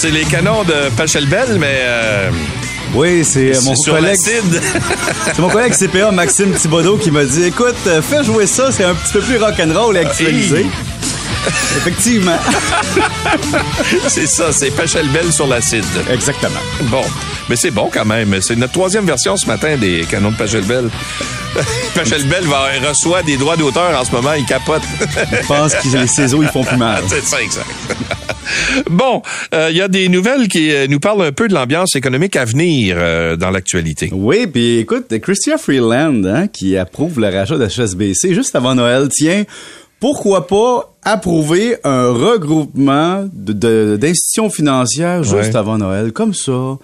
C'est les canons de Pachelbel, mais euh, Oui, c'est euh, mon collègue. C'est mon collègue CPA Maxime Thibodeau qui m'a dit écoute, euh, fais jouer ça, c'est un petit peu plus rock'n'roll et actualisé. Effectivement. c'est ça, c'est Pachelbel sur l'acide. Exactement. Bon, mais c'est bon quand même. C'est notre troisième version ce matin des canons de Pachelbel. Pachelbel va, reçoit des droits d'auteur en ce moment, il capote. Je pense que les ciseaux, ils font plus mal. C'est ça, exact. bon, euh, il y a des nouvelles qui euh, nous parlent un peu de l'ambiance économique à venir euh, dans l'actualité. Oui, puis écoute, Christian Freeland, hein, qui approuve le rachat de HSBC juste avant Noël, tiens, pourquoi pas approuver un regroupement de- de- d'institutions financières juste Ouais. avant Noël, comme ça.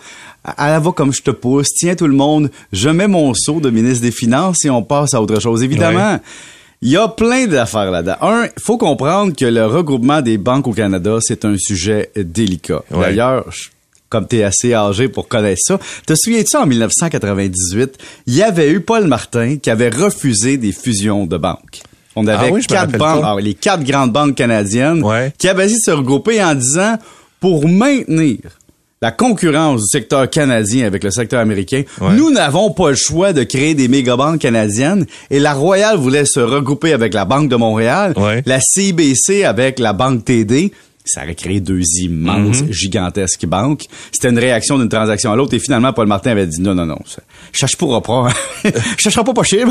À la va comme je te pousse, tiens tout le monde, je mets mon saut de ministre des Finances et on passe à autre chose. Évidemment, il y a plein d'affaires là-dedans. Un, il faut comprendre que le regroupement des banques au Canada, c'est un sujet délicat. Ouais. D'ailleurs, comme tu es assez âgé pour connaître ça, te souviens-tu en 1998, il y avait eu Paul Martin qui avait refusé des fusions de banques. On avait Ah oui, me quatre banques, ah les quatre grandes banques canadiennes Ouais. qui avaient essayé de se regrouper en disant pour maintenir la concurrence du secteur canadien avec le secteur américain, Ouais. nous n'avons pas le choix de créer des mégabanques canadiennes et la Royale voulait se regrouper avec la Banque de Montréal, Ouais. la CIBC avec la Banque TD. Ça aurait créé deux immenses, Mhm. gigantesques banques. C'était une réaction d'une transaction à l'autre et finalement Paul Martin avait dit non, non, non, ça, je cherche pas, je chercherai pas pas cher.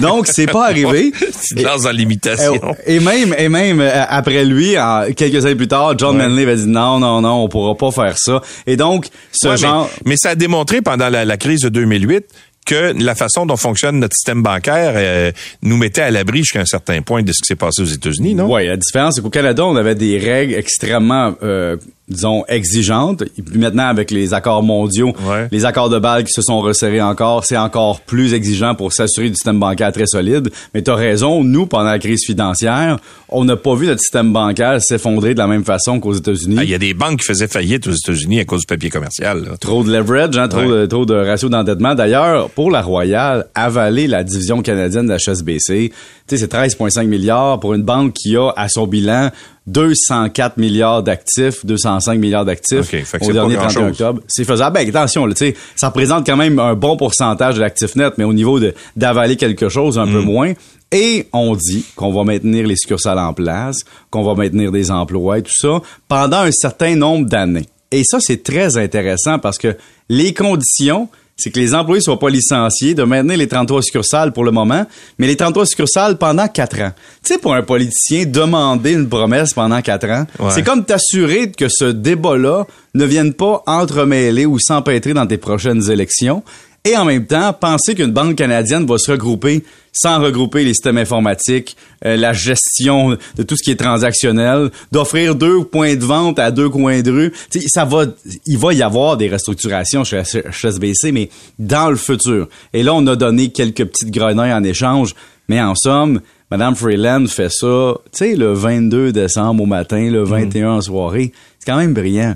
Donc c'est pas arrivé. Lances dans l'imitation. Et, et même, et même euh, après lui, en- quelques années plus tard, John Ouais. Manley avait dit non, non, non, on pourra pas faire ça. Et donc, ce Ouais, mais- genre, mais, ça a démontré pendant la, la crise de 2008 que la façon dont fonctionne notre système bancaire euh, nous mettait à l'abri jusqu'à un certain point de ce qui s'est passé aux États-Unis, non? Ouais, la différence, c'est qu'au Canada, on avait des règles extrêmement, euh, disons, exigeantes. Et puis maintenant, avec les accords mondiaux, Ouais. les accords de Bâle qui se sont resserrés encore, c'est encore plus exigeant pour s'assurer du système bancaire très solide. Mais tu as raison, nous, pendant la crise financière, on n'a pas vu notre système bancaire s'effondrer de la même façon qu'aux États-Unis. Ah, Il y a des banques qui faisaient faillite aux États-Unis à cause du papier commercial. là. Trop de leverage, hein, trop, Ouais. de, trop de ratio d'endettement. D'ailleurs, pour la Royale, avaler la division canadienne de la HSBC, c'est 13,5 milliards pour une banque qui a à son bilan 204 milliards d'actifs, 205 milliards d'actifs au dernier grand-chose. 31 octobre. C'est faisable. Ben, attention, là, ça représente quand même un bon pourcentage de l'actif net, mais au niveau d'avaler quelque chose, un peu Mm. moins. Et on dit qu'on va maintenir les succursales en place, qu'on va maintenir des emplois et tout ça pendant un certain nombre d'années. Et ça, c'est très intéressant parce que les conditions, c'est que les employés soient pas licenciés, de maintenir les 33 succursales pour le moment, mais les 33 succursales pendant quatre ans. Tu sais, pour un politicien, demander une promesse pendant quatre ans, Ouais. c'est comme t'assurer que ce débat-là ne vienne pas entremêler ou s'empêtrer dans tes prochaines élections. Et en même temps, penser qu'une banque canadienne va se regrouper sans regrouper les systèmes informatiques, euh, la gestion de tout ce qui est transactionnel, d'offrir deux points de vente à deux coins de rue. Tu sais, ça va, il va y avoir des restructurations chez HSBC, mais dans le futur. Et là, on a donné quelques petites grenouilles en échange, mais en somme, Madame Freeland fait ça, tu sais, le 22 décembre au matin, le 21 en soirée. C'est quand même brillant.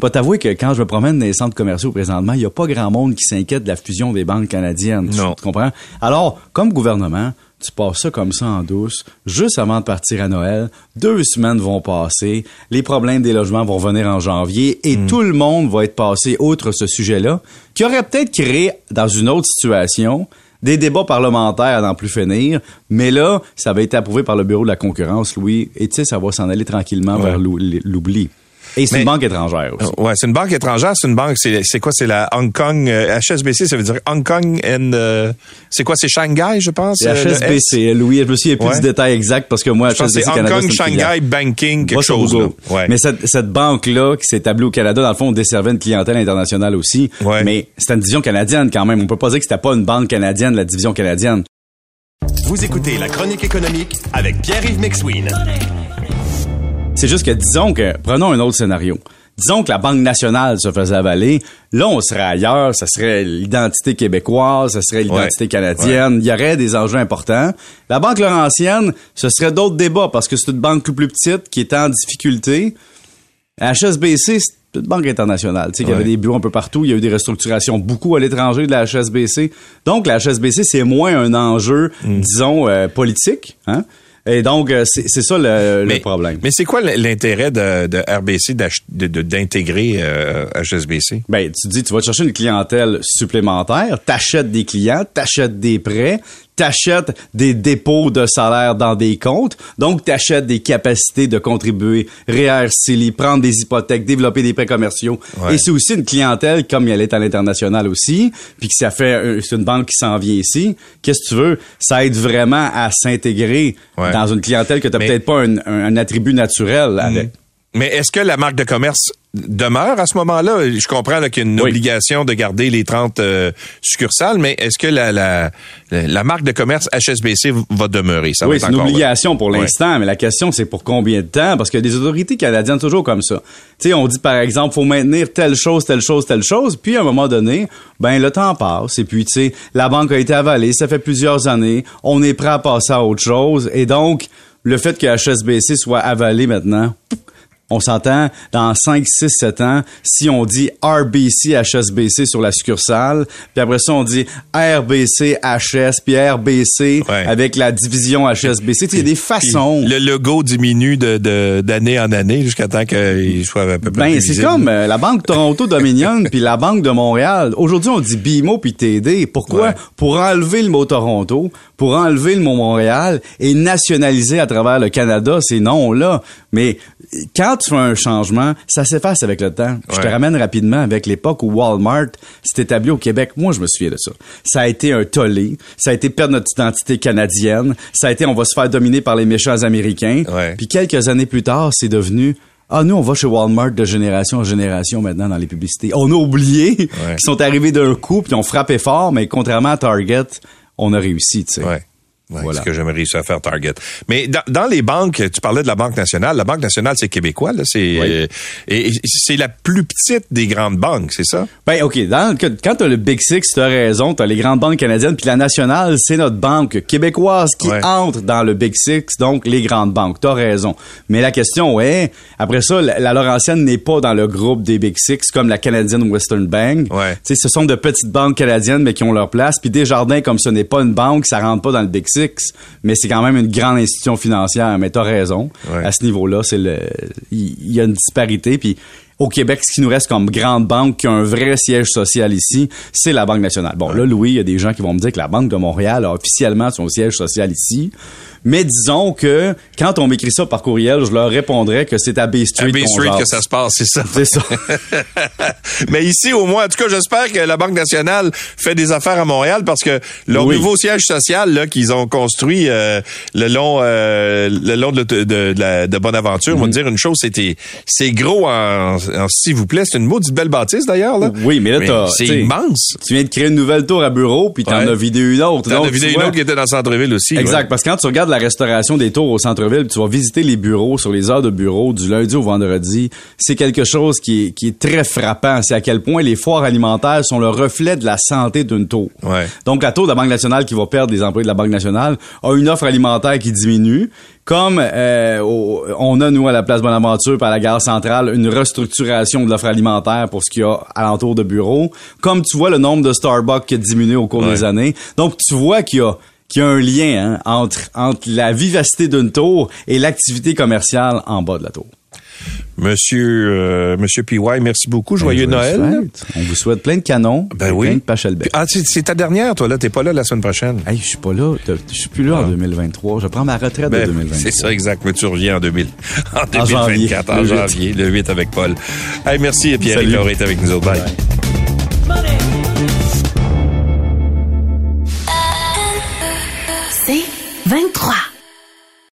Je vais t'avouer que quand je me promène dans les centres commerciaux présentement, il n'y a pas grand monde qui s'inquiète de la fusion des banques canadiennes. Non. Tu comprends? Alors, comme gouvernement, tu passes ça comme ça en douce, juste avant de partir à Noël. Deux semaines vont passer, les problèmes des logements vont venir en janvier et tout le monde va être passé outre ce sujet-là, qui aurait peut-être créé, dans une autre situation, des débats parlementaires à n'en plus finir, mais là, ça va être approuvé par le Bureau de la concurrence, Louis, et tu sais, ça va s'en aller tranquillement Ouais. vers l'ou- l'oubli. Et c'est une banque étrangère aussi. Ouais, c'est une banque étrangère, c'est une banque, c'est c'est quoi, c'est la Hong Kong euh, HSBC, ça veut dire Hong Kong and euh, c'est quoi, c'est Shanghai, je pense. C'est euh? HSBC, Louis, je me souviens plus Ouais. du détail exact parce que moi, Je pense que HSBC c'est Hong Canada, Kong c'est une Shanghai. Banking quelque chose. Ouais. Mais cette, cette banque-là qui s'est établie au Canada, dans le fond, on desservait une clientèle internationale aussi. Ouais. Mais c'était une division canadienne quand même. On peut pas dire que c'était pas une banque canadienne, la division canadienne. Vous écoutez la chronique économique avec Pierre-Yves McSween. C'est juste que disons que, prenons un autre scénario. Disons que la Banque nationale se faisait avaler. Là, on serait ailleurs. Ça serait l'identité québécoise, ça serait l'identité Ouais. canadienne. Il y aurait des enjeux importants. La Banque Laurentienne, ce serait d'autres débats parce que c'est une banque plus petite qui est en difficulté. HSBC, c'est une banque internationale. Tu sais, qu'il y avait Ouais. des bureaux un peu partout. Il y a eu des restructurations beaucoup à l'étranger de la HSBC. Donc, la HSBC, c'est moins un enjeu, Mm. disons, euh, politique. Hein? Et donc, euh, c'est c'est ça le, le problème. Mais c'est quoi l'intérêt de, de RBC d'ach- de- de- d'intégrer euh, HSBC? Ben, tu dis, tu vas chercher une clientèle supplémentaire, t'achètes des clients, t'achètes des prêts, t'achètes des dépôts de salaire dans des comptes, donc t'achètes des capacités de contribuer, REER, CELI, prendre des hypothèques, développer des prêts commerciaux. Ouais. Et c'est aussi une clientèle, comme elle est à l'international aussi, puis que ça fait, euh, c'est une banque qui s'en vient ici. Qu'est-ce que tu veux? Ça aide vraiment à s'intégrer Ouais. dans une clientèle que t'as Mais- peut-être pas un, un- un attribut naturel avec. Mais est-ce que la marque de commerce demeure à ce moment-là? Je comprends qu'il y a une Oui. obligation de garder les 30 euh, succursales, mais est-ce que la, la, marque de commerce HSBC va demeurer? Ça oui, c'est une là? obligation pour l'instant, mais la question, c'est pour combien de temps? Parce que des autorités canadiennes, toujours comme ça. Tu sais, on dit, par exemple, faut maintenir telle chose, telle chose, telle chose, puis à un moment donné, ben, le temps passe, et puis, tu sais, la banque a été avalée, ça fait plusieurs années, on est prêt à passer à autre chose, et donc, le fait que HSBC soit avalé maintenant, on s'entend dans 5, 6, 7 ans, si on dit RBC, HSBC sur la succursale, puis après ça, on dit RBC, HS, puis RBC Ouais. avec la division HSBC. Il y a des façons. Le logo diminue de- d'année en année jusqu'à temps qu'il soit à peu près Ben, c'est comme euh, la Banque Toronto Dominion puis la Banque de Montréal. Aujourd'hui, on dit BMO puis TD. Pourquoi? Ouais. Pour enlever le mot Toronto, pour enlever le mot Montréal et nationaliser à travers le Canada ces noms-là. Mais quand tu fais un changement, ça s'efface avec le temps. Je te Ouais. ramène rapidement avec l'époque où Walmart s'est établi au Québec. Moi, je me souviens de ça. Ça a été un tollé. Ça a été perdre notre identité canadienne. Ça a été on va se faire dominer par les méchants américains. Ouais. Puis quelques années plus tard, c'est devenu ah, nous, on va chez Walmart de génération en génération maintenant dans les publicités. On a oublié qu'ils sont arrivés d'un coup puis ont frappé fort, mais contrairement à Target, on a réussi, tu sais. Ouais. Ouais, Voilà. C'est ce que j'aimerais réussir à faire Target. Mais dans, dans les banques, tu parlais de la Banque nationale. La Banque nationale, c'est québécois, là. C'est Oui. euh, et, et c'est la plus petite des grandes banques, c'est ça? Ben, OK. Dans, quand t'as le Big Six, t'as raison. T'as les grandes banques canadiennes. Puis la nationale, c'est notre banque québécoise qui Ouais. entre dans le Big Six, donc les grandes banques. T'as raison. Mais la question est, après ça, la, la Laurentienne n'est pas dans le groupe des Big Six comme la Canadian Western Bank. Ouais. Tu sais, ce sont de petites banques canadiennes, mais qui ont leur place. Puis Desjardins, comme ce n'est pas une banque, ça rentre pas dans le Big Six. Mais c'est quand même une grande institution financière. Mais t'as raison. Ouais. À ce niveau-là, c'est le, il il y a une disparité. Puis au Québec, ce qui nous reste comme grande banque qui a un vrai siège social ici, c'est la Banque nationale. Bon, là, Louis, il y a des gens qui vont me dire que la Banque de Montréal a officiellement son siège social ici. Mais disons que quand on m'écrit ça par courriel, je leur répondrais que c'est à Bay Street. À Bay Street que ça se passe, c'est ça. C'est ça. Mais ici, au moins, en tout cas, j'espère que la Banque nationale fait des affaires à Montréal parce que leur Oui. nouveau siège social là qu'ils ont construit euh, le long euh, le long de, de, de, la- de Bonaventure, Mhm. on va te dire une chose, c'était c'est gros en, en s'il vous plaît, c'est une maudite belle bâtisse d'ailleurs là. Oui, mais là, t'as- c'est immense. Tu viens de créer une nouvelle tour à bureau, puis t'en Ouais. as vidé une autre. T'as Donc, une tu vidéo vois- qui était dans le centre-ville aussi. Exact, ouais. parce que quand tu regardes la restauration des tours au centre-ville, puis tu vas visiter les bureaux sur les heures de bureau du lundi au vendredi, c'est quelque chose qui est, qui est très frappant. C'est à quel point les foires alimentaires sont le reflet de la santé d'une tour. Ouais. Donc la tour de la Banque nationale qui va perdre des employés de la Banque nationale a une offre alimentaire qui diminue. Comme euh, au- on a, nous, à la place Bonaventure, par la gare centrale, une restructuration de l'offre alimentaire pour ce qu'il y a alentour de bureaux. Comme tu vois, le nombre de Starbucks qui a diminué au cours Ouais. des années. Donc, tu vois qu'il y a qu'il y a un lien hein, entre, entre la vivacité d'une tour et l'activité commerciale en bas de la tour. Monsieur euh, Monsieur PY, merci beaucoup. Joyeux Ben, Noël. joyeuses fêtes. On vous souhaite plein de canons Ben et oui. plein de Pachelbel. Ah, c'est ta dernière, toi, là. T'es pas là la semaine prochaine. Hey, je suis pas là. Je suis plus là en 2023. Je prends ma retraite Ah. Ben, de 2023. c'est ça, exact. Mais tu reviens en, 2000, en 2024, en janvier, le huit. janvier, le 8 avec Paul. Hey, merci, Pierre Salut. Est avec nous autres. Bye. C'est 23.